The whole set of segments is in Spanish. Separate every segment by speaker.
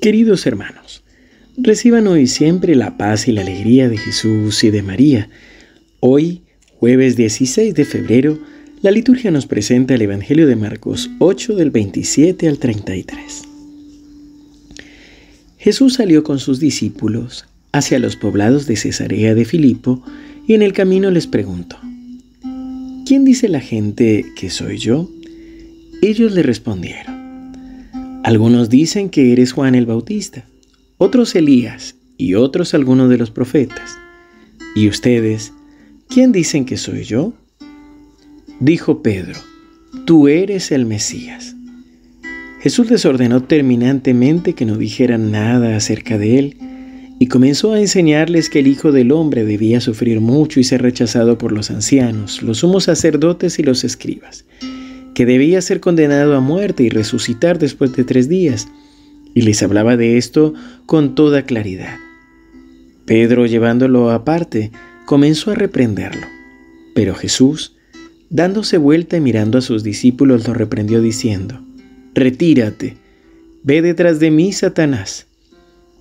Speaker 1: Queridos hermanos, reciban hoy siempre la paz y la alegría de Jesús y de María. Hoy, jueves 16 de febrero, la liturgia nos presenta el Evangelio de Marcos 8 del 27 al 33. Jesús salió con sus discípulos hacia los poblados de Cesarea de Filipo y en el camino les preguntó, ¿quién dice la gente que soy yo? Ellos le respondieron, algunos dicen que eres Juan el Bautista, otros Elías y otros algunos de los profetas. ¿Y ustedes, quién dicen que soy yo? Dijo Pedro, tú eres el Mesías. Jesús les ordenó terminantemente que no dijeran nada acerca de él y comenzó a enseñarles que el Hijo del Hombre debía sufrir mucho y ser rechazado por los ancianos, los sumos sacerdotes y los escribas que debía ser condenado a muerte y resucitar después de tres días, y les hablaba de esto con toda claridad. Pedro, llevándolo aparte, comenzó a reprenderlo, pero Jesús, dándose vuelta y mirando a sus discípulos, lo reprendió diciendo, Retírate, ve detrás de mí, Satanás,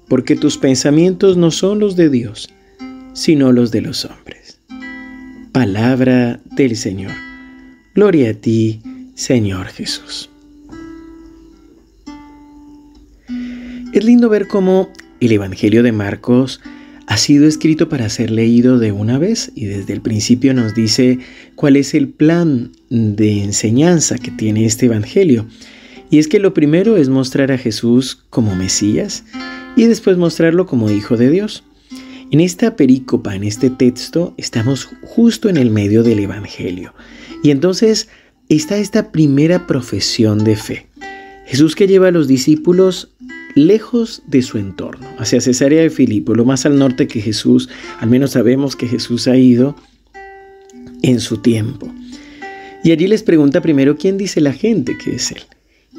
Speaker 1: porque tus pensamientos no son los de Dios, sino los de los hombres. Palabra del Señor. Gloria a ti, Señor Jesús. Es lindo ver cómo el Evangelio de Marcos ha sido escrito para ser leído de una vez y desde el principio nos dice cuál es el plan de enseñanza que tiene este Evangelio. Y es que lo primero es mostrar a Jesús como Mesías y después mostrarlo como Hijo de Dios. En esta perícopa, en este texto, estamos justo en el medio del Evangelio. Y entonces está esta primera profesión de fe. Jesús que lleva a los discípulos lejos de su entorno, hacia Cesarea de Filipo, lo más al norte que Jesús, al menos sabemos que Jesús ha ido en su tiempo. Y allí les pregunta primero quién dice la gente que es Él.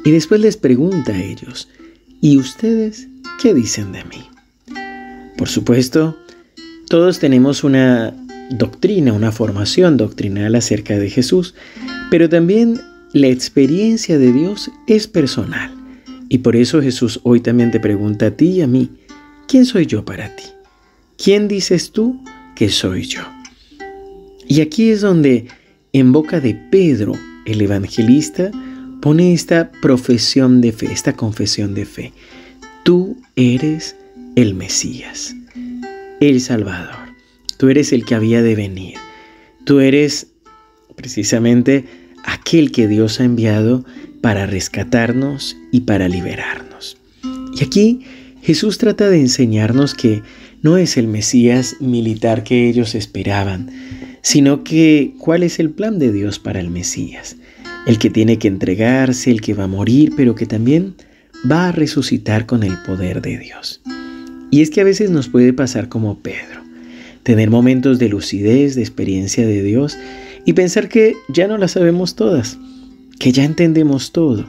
Speaker 1: Y después les pregunta a ellos, ¿y ustedes qué dicen de mí? Por supuesto, todos tenemos una doctrina, una formación doctrinal acerca de Jesús, pero también la experiencia de Dios es personal. Y por eso Jesús hoy también te pregunta a ti y a mí, ¿quién soy yo para ti? ¿Quién dices tú que soy yo? Y aquí es donde en boca de Pedro, el evangelista, pone esta profesión de fe, esta confesión de fe. Tú eres el Mesías, el Salvador. Tú eres el que había de venir. Tú eres precisamente aquel que Dios ha enviado para rescatarnos y para liberarnos. Y aquí Jesús trata de enseñarnos que no es el Mesías militar que ellos esperaban, sino que cuál es el plan de Dios para el Mesías, el que tiene que entregarse, el que va a morir, pero que también va a resucitar con el poder de Dios. Y es que a veces nos puede pasar como Pedro, tener momentos de lucidez, de experiencia de Dios, y pensar que ya no las sabemos todas, que ya entendemos todo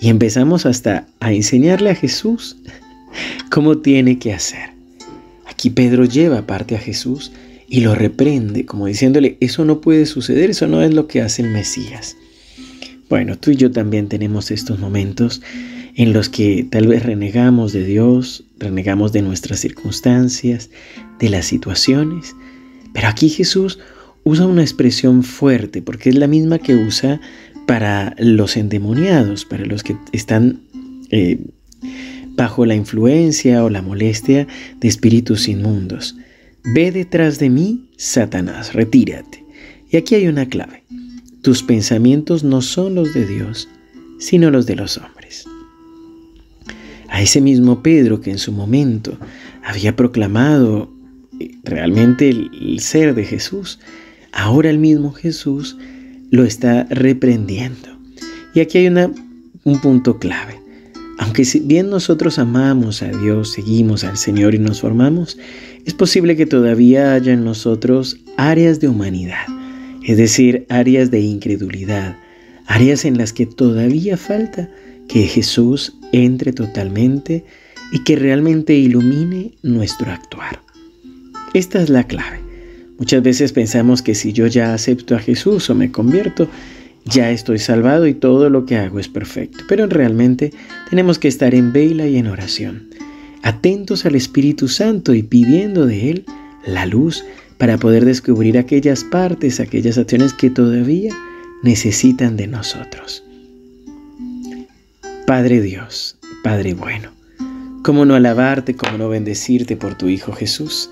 Speaker 1: y empezamos hasta a enseñarle a Jesús cómo tiene que hacer. Aquí Pedro lleva parte a Jesús y lo reprende, como diciéndole, eso no puede suceder, eso no es lo que hace el Mesías. Bueno, tú y yo también tenemos estos momentos en los que tal vez renegamos de Dios, renegamos de nuestras circunstancias, de las situaciones, pero aquí Jesús usa una expresión fuerte porque es la misma que usa para los endemoniados, para los que están eh, bajo la influencia o la molestia de espíritus inmundos. Ve detrás de mí, Satanás, retírate. Y aquí hay una clave. Tus pensamientos no son los de Dios, sino los de los hombres. A ese mismo Pedro que en su momento había proclamado eh, realmente el ser de Jesús, ahora el mismo Jesús lo está reprendiendo. Y aquí hay un punto clave. Aunque si bien nosotros amamos a Dios, seguimos al Señor y nos formamos, es posible que todavía haya en nosotros áreas de humanidad, es decir, áreas de incredulidad, áreas en las que todavía falta que Jesús entre totalmente y que realmente ilumine nuestro actuar. Esta es la clave. Muchas veces pensamos que si yo ya acepto a Jesús o me convierto, ya estoy salvado y todo lo que hago es perfecto. Pero realmente tenemos que estar en vela y en oración, atentos al Espíritu Santo y pidiendo de Él la luz para poder descubrir aquellas partes, aquellas acciones que todavía necesitan de nosotros. Padre Dios, Padre bueno, ¿cómo no alabarte, cómo no bendecirte por tu Hijo Jesús?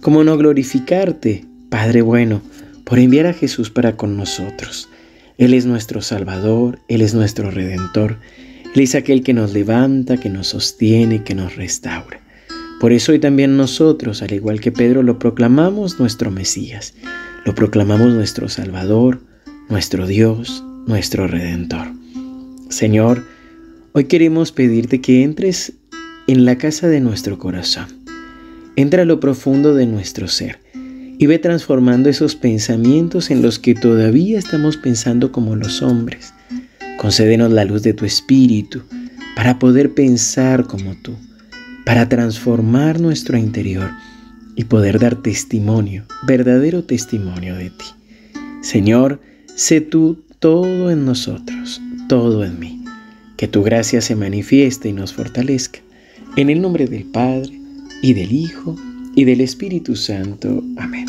Speaker 1: ¿Cómo no glorificarte, Padre bueno, por enviar a Jesús para con nosotros? Él es nuestro Salvador, Él es nuestro Redentor, Él es aquel que nos levanta, que nos sostiene, que nos restaura. Por eso hoy también nosotros, al igual que Pedro, lo proclamamos nuestro Mesías, lo proclamamos nuestro Salvador, nuestro Dios, nuestro Redentor. Señor, hoy queremos pedirte que entres en la casa de nuestro corazón. Entra a lo profundo de nuestro ser y ve transformando esos pensamientos en los que todavía estamos pensando como los hombres. Concédenos la luz de tu espíritu para poder pensar como tú, para transformar nuestro interior y poder dar testimonio, verdadero testimonio de ti. Señor, sé tú todo en nosotros, todo en mí. Que tu gracia se manifieste y nos fortalezca. En el nombre del Padre, y del Hijo, y del Espíritu Santo. Amén.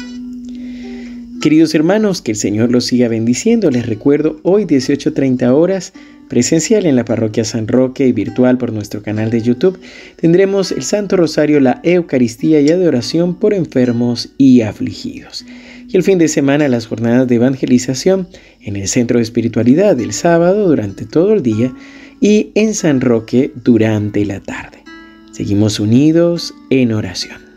Speaker 1: Queridos hermanos, que el Señor los siga bendiciendo. Les recuerdo hoy 18.30 horas presencial en la parroquia San Roque y virtual por nuestro canal de YouTube, tendremos el Santo Rosario, la Eucaristía y adoración por enfermos y afligidos. Y el fin de semana las jornadas de evangelización en el Centro de Espiritualidad el sábado durante todo el día y en San Roque durante la tarde. Seguimos unidos en oración.